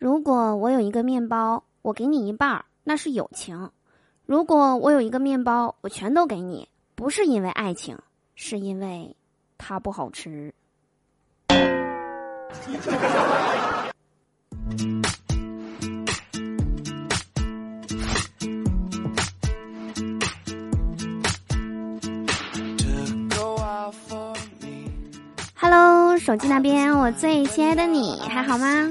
如果我有一个面包，我给你一半儿，那是友情；如果我有一个面包，我全都给你，不是因为爱情，是因为它不好吃。Hello，手机那边，我最亲爱的你还好吗？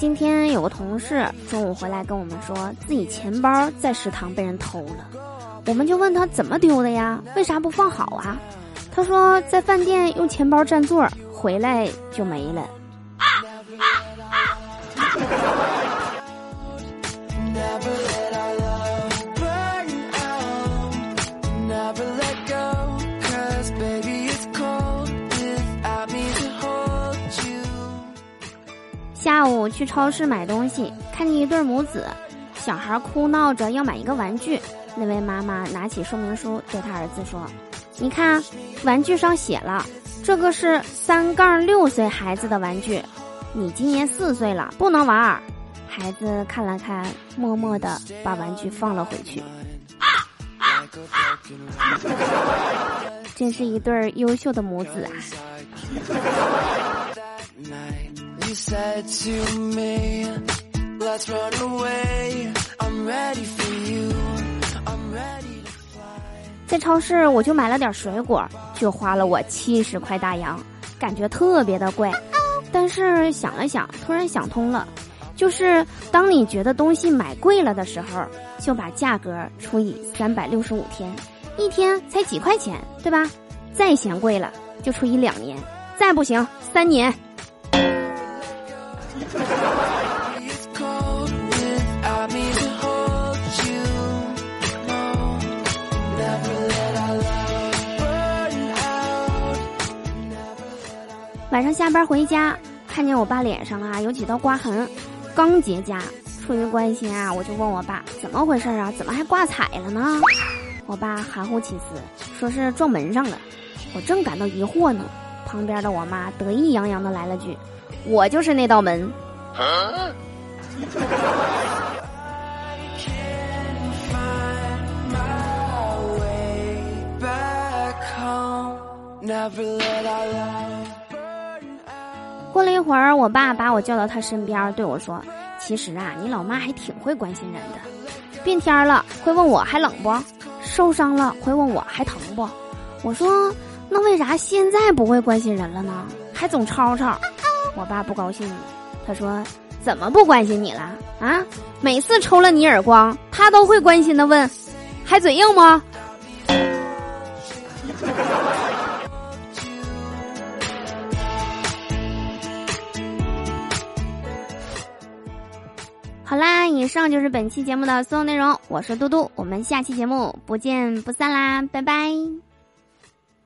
今天有个同事中午回来跟我们说自己钱包在食堂被人偷了，我们就问他怎么丢的呀？为啥不放好啊？他说在饭店用钱包占座，回来就没了。下午去超市买东西，看见一对母子，小孩哭闹着要买一个玩具。那位妈妈拿起说明书对他儿子说：“你看，玩具上写了，这个是三杠六岁孩子的玩具，你今年四岁了，不能玩。”孩子看了看，默默的把玩具放了回去。真是一对优秀的母子啊！To me let's run away i'm ready for you i'm ready to fly 在超市，我就买了点水果，就花了我七十块大洋，感觉特别的贵。但是想了想，突然想通了，就是当你觉得东西买贵了的时候，就把价格除以三百六十五天，一天才几块钱，对吧？再嫌贵了，就除以两年，再不行三年。晚上下班回家，看见我爸脸上啊有几道刮痕，刚结痂。出于关心啊，我就问我爸怎么回事啊？怎么还挂彩了呢？我爸含糊其辞，说是撞门上了。我正感到疑惑呢，旁边的我妈得意洋洋的来了句：“我就是那道门。”了一会儿，我爸把我叫到他身边，对我说：“其实啊，你老妈还挺会关心人的。变天了会问我还冷不？受伤了会问我还疼不？”我说：“那为啥现在不会关心人了呢？还总吵吵？”我爸不高兴了，他说：“怎么不关心你了？啊，每次抽了你耳光，他都会关心的问，还嘴硬吗？”好啦，以上就是本期节目的所有内容。我是嘟嘟，我们下期节目不见不散啦，拜拜。